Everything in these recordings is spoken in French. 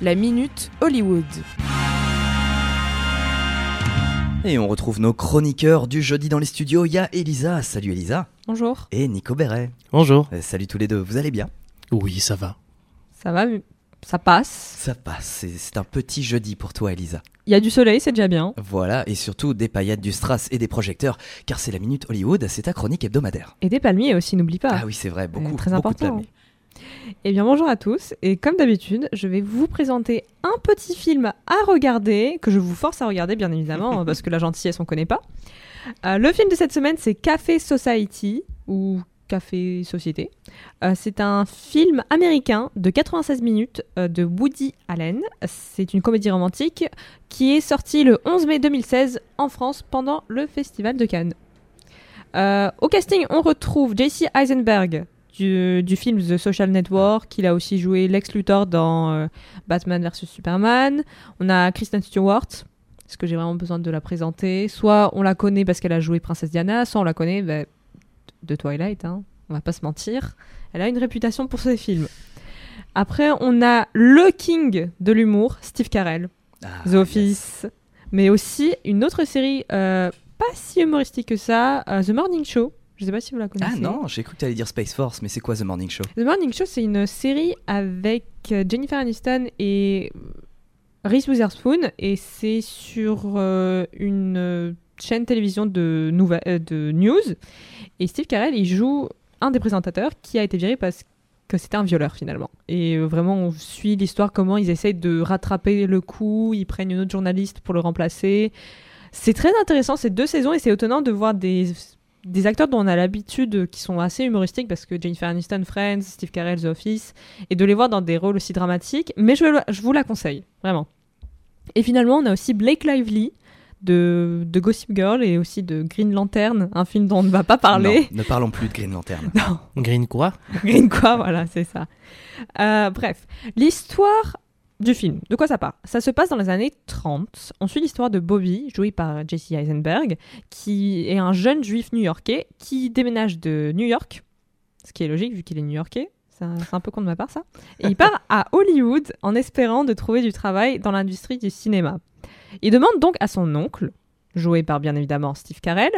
la Minute Hollywood. Et on retrouve nos chroniqueurs du jeudi dans les studios. Il y a Elisa. Salut Elisa. Bonjour. Et Nico Béret. Bonjour. Euh, Salut tous les deux. Vous allez bien? Oui, ça va. Ça va mais Ça passe. Ça passe. C'est- C'est un petit jeudi pour toi, Elisa. Il y a du soleil, c'est déjà bien. Voilà. Et surtout des paillettes, du strass et des projecteurs. Car c'est la Minute Hollywood. C'est ta chronique hebdomadaire. Et des palmiers aussi, n'oublie pas. Ah oui, c'est vrai. Beaucoup, très beaucoup de important. palmiers. Eh bien bonjour à tous, et comme d'habitude, je vais vous présenter un petit film à regarder, que je vous force à regarder bien évidemment, parce que la gentillesse on connaît pas. Euh, le film de cette semaine c'est Café Society, ou Café Société. Euh, c'est un film américain de 96 minutes euh, de Woody Allen. C'est une comédie romantique qui est sortie le 11 mai 2016 en France pendant le Festival de Cannes. Euh, au casting, on retrouve J.C. Eisenberg du, du film The Social Network. Il a aussi joué Lex Luthor dans euh, Batman vs Superman. On a Kristen Stewart. Est-ce que j'ai vraiment besoin de la présenter Soit on la connaît parce qu'elle a joué Princesse Diana, soit on la connaît bah, de Twilight. Hein. On va pas se mentir. Elle a une réputation pour ses films. Après, on a le king de l'humour, Steve Carell. Ah, The Office, mais aussi une autre série euh, pas si humoristique que ça, euh, The Morning Show. Je sais pas si vous la yes. connaissez. Ah non, j'ai cru que tu allais dire Space Force, mais c'est quoi The Morning Show? The Morning Show, c'est une série avec euh, Jennifer Aniston et Reese Witherspoon, et c'est sur euh, une euh, chaîne télévision de, euh, de news. Et Steve Carell, il joue un des présentateurs qui a été viré parce que c'était un violeur finalement. Et euh, vraiment, on suit l'histoire, comment ils essayent de rattraper le coup, ils prennent une autre journaliste pour le remplacer. C'est très intéressant, ces deux saisons, et c'est étonnant de voir des, des acteurs dont on a l'habitude, euh, qui sont assez humoristiques, parce que Jennifer Aniston, Friends, Steve Carell, The Office, et de les voir dans des rôles aussi dramatiques. Mais je, je vous la conseille, vraiment. Et finalement, on a aussi Blake Lively de, de Gossip Girl et aussi de Green Lantern, un film dont on ne va pas parler. Non, ne parlons plus de Green Lantern. Non, Green quoi? Green quoi, voilà, c'est ça. Euh, bref, l'histoire du film, de quoi ça parle Ça se passe dans les années 30. On suit l'histoire de Bobby, joué par Jesse Eisenberg, qui est un jeune juif new-yorkais qui déménage de New York, ce qui est logique vu qu'il est new-yorkais. C'est un, c'est un peu con de ma part ça. Et il part à Hollywood en espérant de trouver du travail dans l'industrie du cinéma. Il demande donc à son oncle, joué par bien évidemment Steve Carell,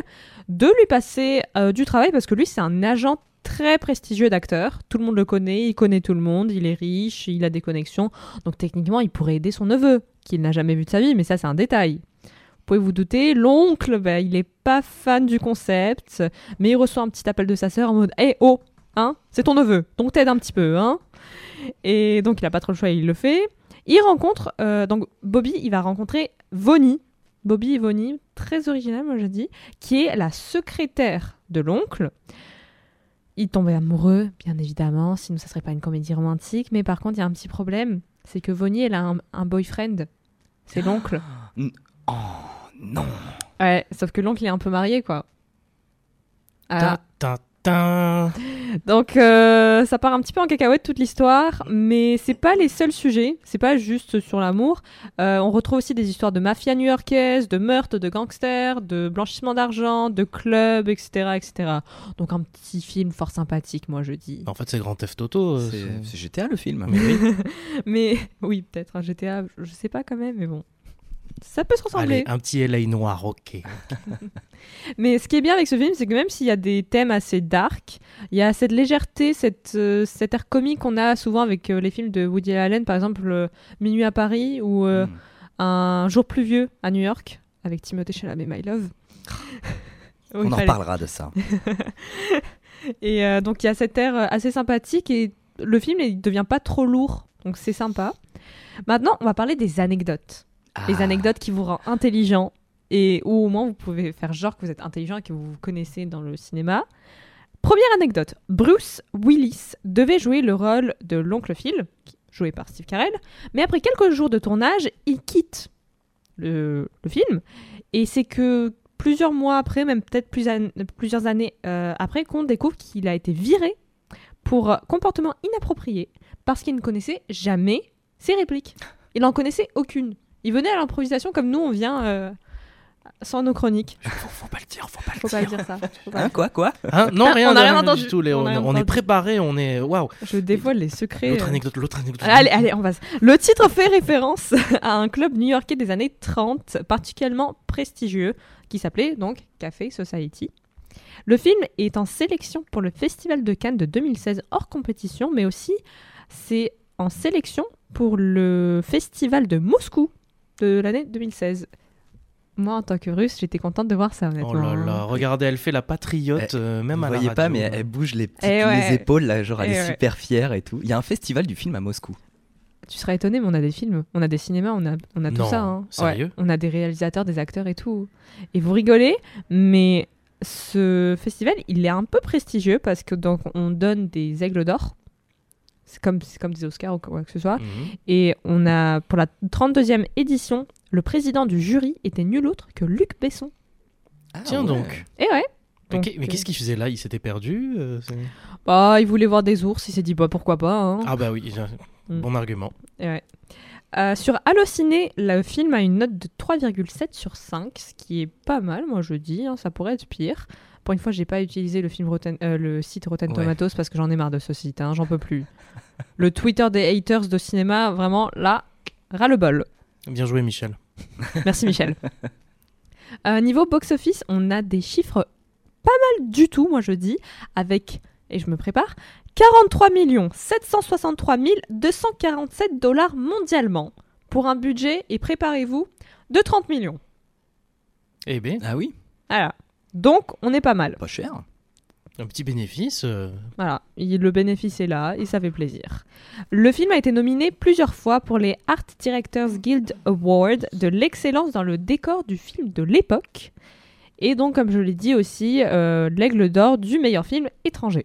de lui passer euh, du travail parce que lui c'est un agent très prestigieux d'acteur. Tout le monde le connaît, il connaît tout le monde, il est riche, il a des connexions. Donc techniquement, il pourrait aider son neveu, qu'il n'a jamais vu de sa vie, mais ça c'est un détail. Vous pouvez vous douter, l'oncle, bah, il est pas fan du concept, mais il reçoit un petit appel de sa sœur en mode Hé, oh, hein, c'est ton neveu, donc t'aides un petit peu, hein. Et donc il a pas trop le choix, il le fait. Il rencontre, euh, donc Bobby, il va rencontrer Vonnie. Bobby et Vonnie, très original, moi je dis, qui est la secrétaire de l'oncle. Il tombe amoureux, bien évidemment, sinon ça serait pas une comédie romantique. Mais par contre, il y a un petit problème, c'est que Vonnie, elle a un, un boyfriend. C'est l'oncle. Oh non Ouais, sauf que l'oncle est un peu marié, quoi. Ah, Ta, ta, ta. Donc euh, ça part un petit peu en cacahuète toute l'histoire, mais c'est pas les seuls sujets, c'est pas juste sur l'amour. Euh, on retrouve aussi des histoires de mafia new-yorkaise, de meurtres, de gangsters, de blanchissement d'argent, de clubs, etc., etc. Donc un petit film fort sympathique, moi je dis. En fait, c'est Grand Theft Auto. euh, C'est GTA le film. Mais oui. Mais oui, peut-être un GTA, je sais pas quand même, mais bon. Ça peut se ressembler. Allez, un petit LA noir, ok. Mais ce qui est bien avec ce film, c'est que même s'il y a des thèmes assez dark, il y a cette légèreté, cette, euh, cet air comique qu'on a souvent avec euh, les films de Woody Allen, par exemple euh, Minuit à Paris ou euh, Hmm. Un jour pluvieux à New York avec Timothée Chalamet, My Love. On en reparlera de ça. Et donc il y a cet air assez sympathique et le film il devient pas trop lourd, donc c'est sympa. Maintenant, on va parler des anecdotes. Les Ah. anecdotes qui vous rendent intelligent et ou au moins vous pouvez faire genre que vous êtes intelligent et que vous vous connaissez dans le cinéma. Première anecdote, Bruce Willis devait jouer le rôle de l'oncle Phil, joué par Steve Carell, mais après quelques jours de tournage, il quitte le, le film et c'est que plusieurs mois après, même peut-être plus an- plusieurs années euh, après, qu'on découvre qu'il a été viré pour euh, comportement inapproprié parce qu'il ne connaissait jamais ses répliques. Il n'en connaissait aucune. Il venait à l'improvisation comme nous, on vient euh, sans nos chroniques. Faut, faut pas le dire, faut pas le Faut pas dire ça. Faut pas- Hein, quoi, quoi Hein non, rien, on a rien du entendu. tout, Léo. On On, a rien on est préparé, on est. Waouh. Je dévoile les secrets. L'autre euh. anecdote, l'autre anecdote. Allez, allez, on passe. Le titre fait référence à un club new-yorkais des années 30, particulièrement prestigieux, qui s'appelait donc Café Society. Le film est en sélection pour le Festival de Cannes de 2016 hors compétition, mais aussi c'est en sélection pour le Festival de Moscou de l'année 2016. Moi, en tant que russe, j'étais contente de voir ça, honnêtement. Oh là là, regardez, elle fait la patriote, euh, même Vous à la voyez radio. pas, mais elle, elle bouge les, petites- Eh ouais. les épaules, là, genre elle Eh est ouais. super fière et tout. Il y a un festival du film à Moscou. Tu serais étonné, mais on a des films, on a des cinémas, on a, on a tout Non, ça. hein. sérieux? On a des réalisateurs, des acteurs et tout. Et vous rigolez, mais ce festival, il est un peu prestigieux parce que donc on donne des aigles d'or. C'est comme, c'est comme des Oscars ou quoi que ce soit. Mhm. Et on a, pour la 32e édition, le président du jury était nul autre que Luc Besson. Ah, Tiens ouais. donc. Et ouais. Mais Donc, mais qu'est-ce qu'il faisait là? Il s'était perdu euh, Bah, il voulait voir des ours, il s'est dit, bah pourquoi pas. hein. Ah bah oui, Mm. bon argument. Et ouais. Euh, sur Allociné, le film a une note de 3,7 sur 5, ce qui est pas mal, moi je dis, hein, ça pourrait être pire. Pour une fois, j'ai pas utilisé le, film Rotten- euh, le site Rotten Ouais. Tomatoes parce que j'en ai marre de ce site, hein, j'en peux plus. le Twitter des haters de cinéma, vraiment là, ras le bol. Bien joué, Michel. Merci Michel. Euh, niveau box-office, on a des chiffres pas mal du tout, moi je dis, avec, et je me prépare, 43 763 247 dollars mondialement, pour un budget, et préparez-vous, de 30 millions. Eh bien, Ah oui, Voilà. Donc, on est pas mal. pas cher. un petit bénéfice. euh, Voilà, Il- le bénéfice est là et ça fait plaisir. Le film a été nominé plusieurs fois pour les Art Directors Guild Award de l'excellence dans le décor du film de l'époque. Et donc, comme je l'ai dit aussi, euh, l'aigle d'or du meilleur film étranger.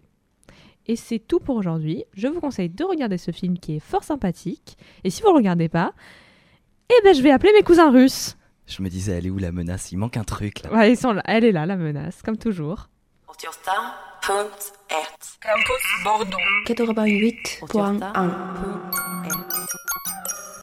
Et c'est tout pour aujourd'hui. Je vous conseille de regarder ce film qui est fort sympathique. Et si vous ne le regardez pas, eh ben, je vais appeler mes cousins russes. Je me disais, elle est où la menace? Il manque un truc là. Ouais, ils sont là. Elle est là, la menace, comme toujours. 88.1 Campus Bordeaux. 88.1